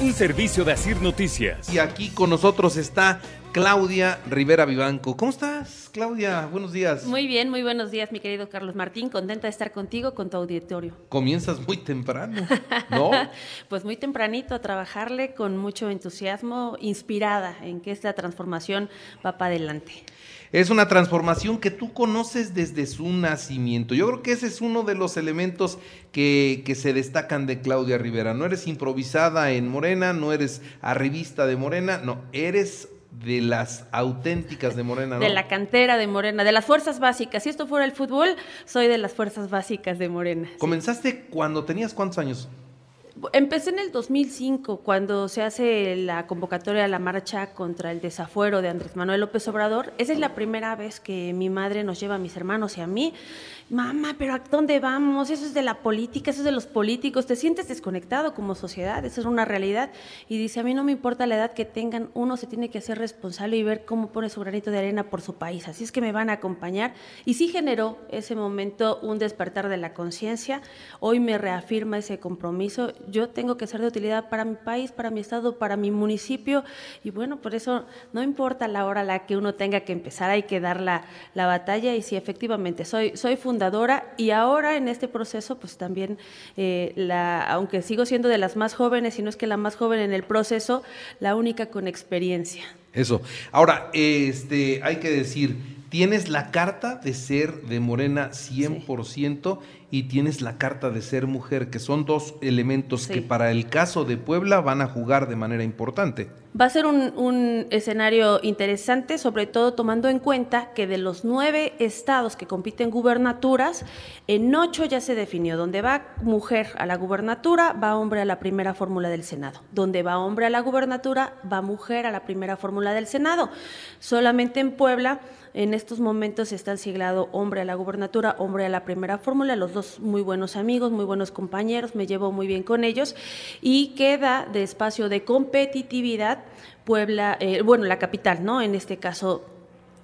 Un servicio de Asir Noticias. Y aquí con nosotros está Claudia Rivera Vivanco. ¿Cómo estás, Claudia? Buenos días. Muy bien, muy buenos días, mi querido Carlos Martín. Contenta de estar contigo, con tu auditorio. Comienzas muy temprano, ¿no? pues muy tempranito a trabajarle con mucho entusiasmo, inspirada en que esta transformación va para adelante. Es una transformación que tú conoces desde su nacimiento. Yo creo que ese es uno de los elementos que, que, se destacan de Claudia Rivera. No eres improvisada en Morena, no eres arribista de Morena, no, eres de las auténticas de Morena, ¿no? De la cantera de Morena, de las fuerzas básicas. Si esto fuera el fútbol, soy de las fuerzas básicas de Morena. ¿Comenzaste sí. cuando tenías cuántos años? Empecé en el 2005, cuando se hace la convocatoria a la marcha contra el desafuero de Andrés Manuel López Obrador. Esa es la primera vez que mi madre nos lleva a mis hermanos y a mí. Mamá, pero ¿a dónde vamos? Eso es de la política, eso es de los políticos. Te sientes desconectado como sociedad, eso es una realidad. Y dice, a mí no me importa la edad que tengan, uno se tiene que hacer responsable y ver cómo pone su granito de arena por su país. Así es que me van a acompañar. Y sí generó ese momento un despertar de la conciencia. Hoy me reafirma ese compromiso yo tengo que ser de utilidad para mi país, para mi estado, para mi municipio y bueno, por eso no importa la hora a la que uno tenga que empezar, hay que dar la, la batalla y sí, efectivamente, soy, soy fundadora y ahora en este proceso pues también, eh, la, aunque sigo siendo de las más jóvenes y no es que la más joven en el proceso, la única con experiencia. Eso. Ahora, este, hay que decir, tienes la carta de ser de Morena 100% sí. Y tienes la carta de ser mujer, que son dos elementos sí. que para el caso de Puebla van a jugar de manera importante. Va a ser un, un, escenario interesante, sobre todo tomando en cuenta que de los nueve estados que compiten gubernaturas, en ocho ya se definió. Donde va mujer a la gubernatura, va hombre a la primera fórmula del Senado. Donde va hombre a la gubernatura, va mujer a la primera fórmula del Senado. Solamente en Puebla, en estos momentos está siglado hombre a la gubernatura, hombre a la primera fórmula, los dos muy buenos amigos, muy buenos compañeros, me llevo muy bien con ellos y queda de espacio de competitividad Puebla, eh, bueno, la capital, ¿no? En este caso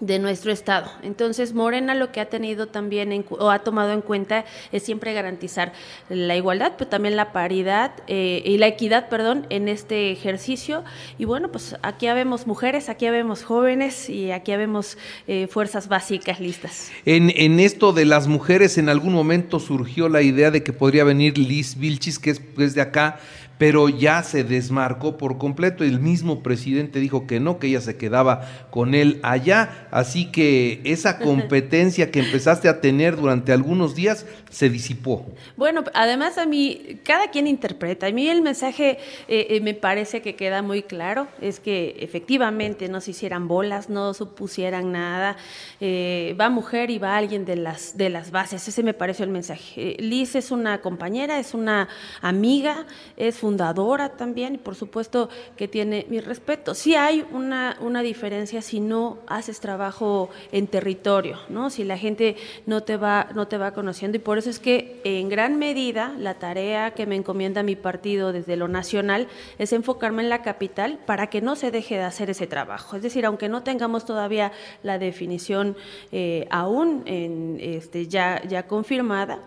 de nuestro estado. Entonces, Morena lo que ha tenido también en, o ha tomado en cuenta es siempre garantizar la igualdad, pero también la paridad eh, y la equidad, perdón, en este ejercicio. Y bueno, pues aquí vemos mujeres, aquí vemos jóvenes y aquí vemos eh, fuerzas básicas listas. En, en, esto de las mujeres, en algún momento surgió la idea de que podría venir Liz Vilchis, que es, que es de acá, pero ya se desmarcó por completo. El mismo presidente dijo que no, que ella se quedaba con él allá. Así que esa competencia que empezaste a tener durante algunos días se disipó. Bueno, además a mí, cada quien interpreta. A mí el mensaje eh, eh, me parece que queda muy claro. Es que efectivamente no se hicieran bolas, no supusieran nada. Eh, va mujer y va alguien de las, de las bases. Ese me pareció el mensaje. Liz es una compañera, es una amiga, es fundadora también y por supuesto que tiene mi respeto. Sí hay una, una diferencia si no haces trabajo en territorio, ¿no? Si la gente no te va no te va conociendo y por eso es que en gran medida la tarea que me encomienda mi partido desde lo nacional es enfocarme en la capital para que no se deje de hacer ese trabajo. Es decir, aunque no tengamos todavía la definición eh, aún en, este, ya, ya confirmada,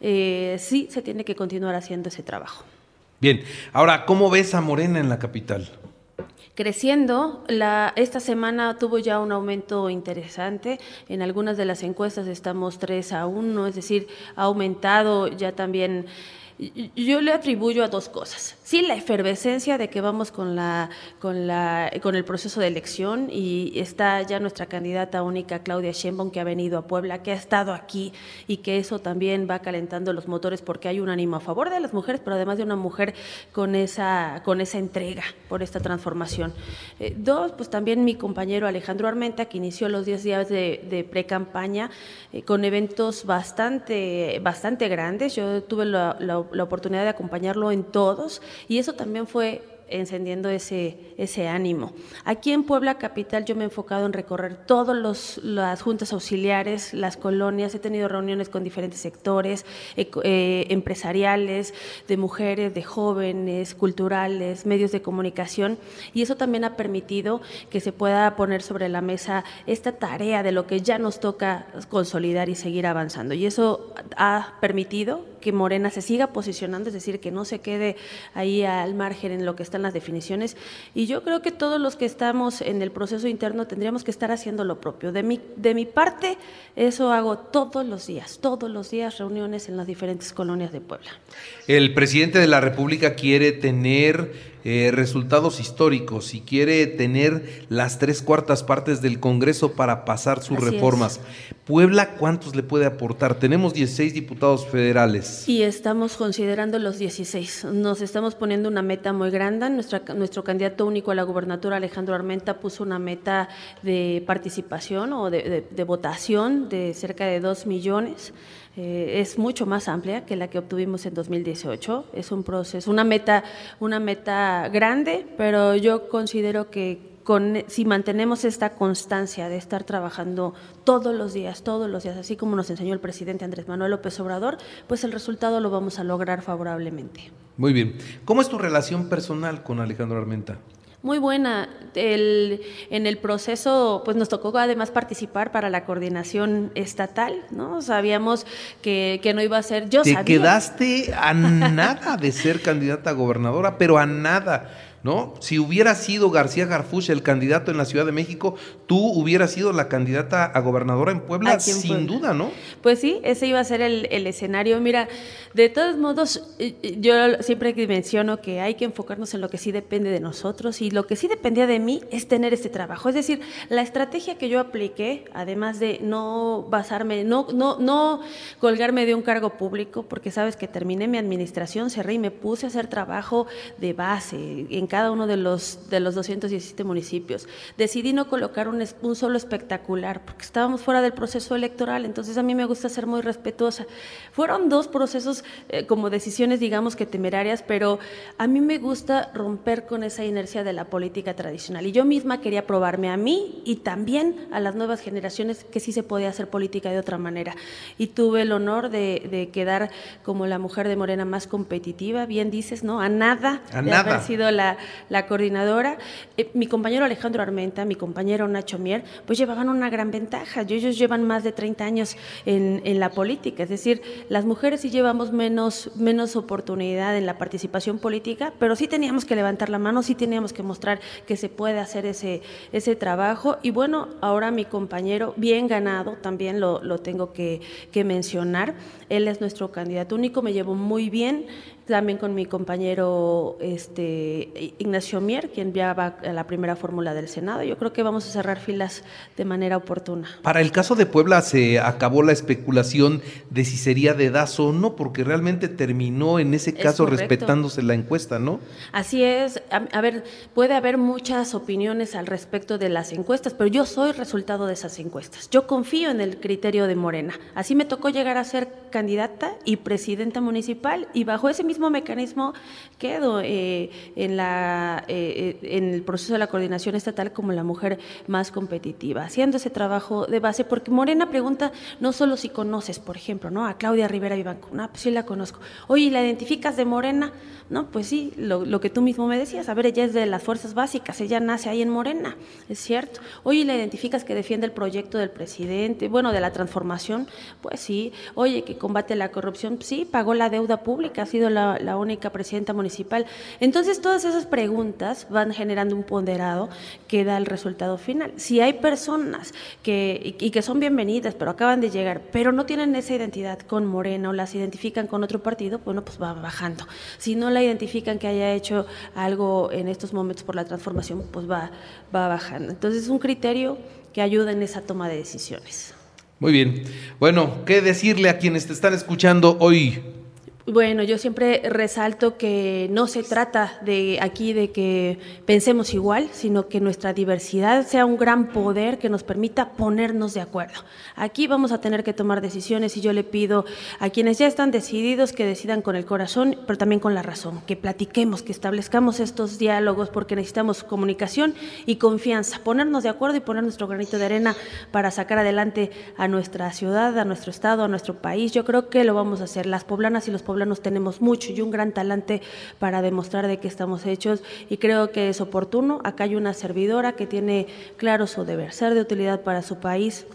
eh, sí se tiene que continuar haciendo ese trabajo. Bien, ahora, ¿cómo ves a Morena en la capital? creciendo. La, esta semana tuvo ya un aumento interesante. En algunas de las encuestas estamos 3 a 1, es decir, ha aumentado ya también Yo le atribuyo a dos cosas. Sí, la efervescencia de que vamos con, la, con, la, con el proceso de elección y está ya nuestra candidata única, Claudia Sheinbaum, que ha venido a Puebla, que ha estado aquí y que eso también va calentando los motores porque hay un ánimo a favor de las mujeres, pero además de una mujer con esa, con esa entrega por esta transformación. Eh, dos, pues también mi compañero Alejandro Armenta, que inició los 10 días de, pre-campaña eh, con eventos bastante, bastante grandes. Yo tuve la, la la oportunidad de acompañarlo en todos. Y eso también fue encendiendo ese, ese ánimo. Aquí en Puebla Capital yo me he enfocado en recorrer todas las juntas auxiliares, las colonias, he tenido reuniones con diferentes sectores eh, empresariales, de mujeres, de jóvenes, culturales, medios de comunicación y eso también ha permitido que se pueda poner sobre la mesa esta tarea de lo que ya nos toca consolidar y seguir avanzando. Y eso ha permitido que Morena se siga posicionando, es decir, que no se quede ahí al margen en lo que está las definiciones. Y yo creo que todos los que estamos en el proceso interno tendríamos que estar haciendo lo propio. De mi, de mi parte, eso hago todos los días, todos los días reuniones en las diferentes colonias de Puebla. El presidente de la República quiere tener eh, resultados históricos y quiere tener las tres cuartas partes del Congreso para pasar sus reformas. Puebla, ¿cuántos le puede aportar? Tenemos 16 diputados federales. Y estamos considerando los 16. Nos estamos poniendo una meta muy grande. Nuestra, nuestro candidato único a la gubernatura, Alejandro Armenta, puso una meta de participación o de, de votación de cerca de 2 millones. Eh, es mucho más amplia que la que obtuvimos en 2018. Es un proceso, una meta, una meta grande, pero yo considero que con, si mantenemos esta constancia de estar trabajando todos los días, todos los días, así como nos enseñó el presidente Andrés Manuel López Obrador, pues el resultado lo vamos a lograr favorablemente. Muy bien. ¿Cómo es tu relación personal con Alejandro Armenta? Muy buena. El, en el proceso, pues nos tocó además participar para la coordinación estatal, ¿no? Sabíamos que, que no iba a ser yo. Te quedaste a nada de ser candidata a gobernadora, pero a nada. ¿No? Si hubiera sido García Garfuch el candidato en la Ciudad de México, tú hubieras sido la candidata a gobernadora en Puebla, sin duda, ¿no? Pues sí, ese iba a ser el, escenario. Mira, de todos modos, yo siempre menciono que hay que enfocarnos en lo que sí depende de nosotros y lo que sí dependía de mí es tener este trabajo. Es decir, la estrategia que yo apliqué, además de no basarme, no, no, no colgarme de un cargo público, porque sabes que terminé mi administración, cerré y me puse a hacer trabajo de base en cada uno de los, de los 217 municipios. Decidí no colocar un, un solo espectacular, porque estábamos fuera del proceso electoral, entonces a mí me gusta ser muy respetuosa. Fueron dos procesos eh, como decisiones, digamos que temerarias, pero a mí me gusta romper con esa inercia de la política tradicional. Y yo misma quería probarme a mí y también a las nuevas generaciones que sí se podía hacer política de otra manera. Y tuve el honor de, de quedar como la mujer de Morena más competitiva, bien dices, ¿no? A nada a de nada. haber sido la, la coordinadora. Eh, mi compañero Alejandro Armenta, mi compañero Nacho Mier, pues llevaban una gran ventaja. Ellos llevan más de 30 años en, en la política, es decir, las mujeres sí llevamos menos, menos oportunidad en la participación política, pero sí teníamos que levantar la mano, sí teníamos que mostrar que se puede hacer ese, ese trabajo. Y bueno, ahora mi compañero, bien ganado, también lo, lo tengo que, que mencionar. Él es nuestro candidato único, me llevo muy bien también con mi compañero este, Ignacio Mier, quien ya va a la primera fórmula del Senado. Yo creo que vamos a cerrar filas de manera oportuna. Para el caso de Puebla se acabó la especulación de si sería de Dazo o no, porque realmente terminó en ese caso respetándose la encuesta, ¿no? Así es. A, a, ver, puede haber muchas opiniones al respecto de las encuestas, pero yo soy resultado de esas encuestas. Yo confío en el criterio de Morena. Así me tocó llegar a ser candidata y presidenta municipal y bajo ese mismo mecanismo quedo eh, en, la, eh, en el proceso de la coordinación estatal como la mujer más competitiva, haciendo ese trabajo de base, porque Morena pregunta no solo si conoces, por ejemplo, ¿no? a Claudia Rivera Vivanco, no, pues sí la conozco. Oye, ¿la identificas de Morena? No, pues sí, lo, lo, que tú mismo me decías, a ver, ella es de las fuerzas básicas, ella nace ahí en Morena, es cierto. Oye, ¿la identificas que defiende el proyecto del presidente, bueno, de la transformación? Pues sí. Oye, que combate la corrupción, sí, pagó la deuda pública, ha sido la la, única presidenta municipal. Entonces todas esas preguntas van generando un ponderado que da el resultado final. Si hay personas que, y, y que son bienvenidas, pero acaban de llegar, pero no tienen esa identidad con Morena o las identifican con otro partido, bueno, pues va bajando. Si no la identifican que haya hecho algo en estos momentos por la transformación, pues va, va bajando. Entonces es un criterio que ayuda en esa toma de decisiones. Muy bien. Bueno, ¿qué decirle a quienes te están escuchando hoy? Bueno, yo siempre resalto que no se trata de aquí de que pensemos igual, sino que nuestra diversidad sea un gran poder que nos permita ponernos de acuerdo. Aquí vamos a tener que tomar decisiones y yo le pido a quienes ya están decididos que decidan con el corazón, pero también con la razón, que platiquemos, que establezcamos estos diálogos porque necesitamos comunicación y confianza, ponernos de acuerdo y poner nuestro granito de arena para sacar adelante a nuestra ciudad, a nuestro estado, a nuestro país. Yo creo que lo vamos a hacer. Las poblanas y los poblanos tenemos mucho y un gran talante para demostrar de qué estamos hechos y creo que es oportuno. Acá hay una servidora que tiene claro su deber ser de utilidad para su país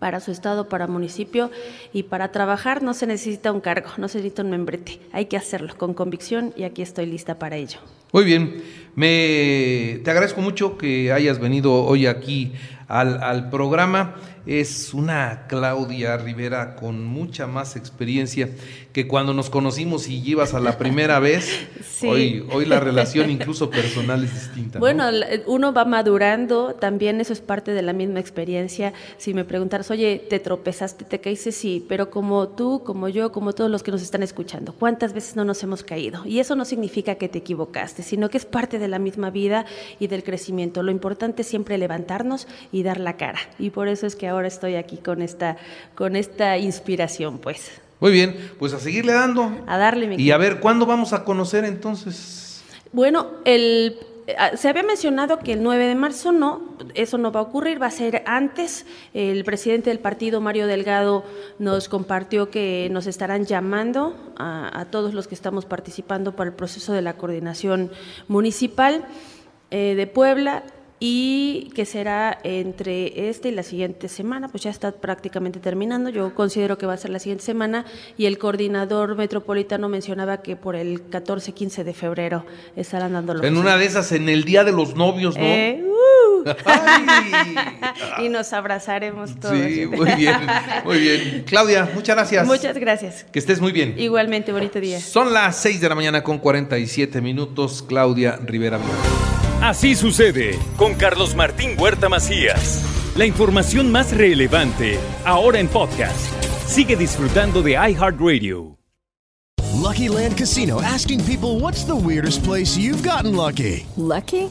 para su estado, para municipio y para trabajar no se necesita un cargo, no se necesita un membrete, hay que hacerlo con convicción y aquí estoy lista para ello. Muy bien, me te agradezco mucho que hayas venido hoy aquí al, al programa. Es una Claudia Rivera con mucha más experiencia que cuando nos conocimos y ibas a la primera vez. Sí. Hoy, hoy la relación incluso personal es distinta. ¿no? Bueno, la- uno va madurando, también eso es parte de la misma experiencia. Si me preguntaras, oye, te tropezaste, te caíste, sí, pero como tú, como yo, como todos los que nos están escuchando, ¿cuántas veces no nos hemos caído? Y eso no significa que te equivocaste, sino que es parte de la misma vida y del crecimiento. Lo importante es siempre levantarnos y dar la cara. Y por eso es que ahora estoy aquí con esta, con esta inspiración, pues. Muy bien, pues a seguirle dando. A darle, mi Y a ver, ¿cuándo vamos a conocer entonces? Bueno, el, eh, se había mencionado que el 9 de marzo no, eso no va a ocurrir, va a ser antes. El presidente del partido, Mario Delgado, nos compartió que nos estarán llamando a, a todos los que estamos participando para el proceso de la coordinación municipal eh, de Puebla y que será entre esta y la siguiente semana, pues ya está prácticamente terminando, yo considero que va a ser la siguiente semana y el coordinador metropolitano mencionaba que por el 14-15 de febrero estarán dando los En una de esas, en el Día de los Novios, ¿no? Eh, uh. Y nos abrazaremos todos. Sí, muy bien, muy bien. Claudia, muchas gracias. Muchas gracias. Que estés muy bien. Igualmente, bonito día. Son las 6 de la mañana con 47 minutos. Claudia Rivera. Así sucede con Carlos Martín Huerta Macías. La información más relevante ahora en podcast. Sigue disfrutando de iHeartRadio. Lucky Land Casino asking people what's the weirdest place you've gotten lucky? Lucky?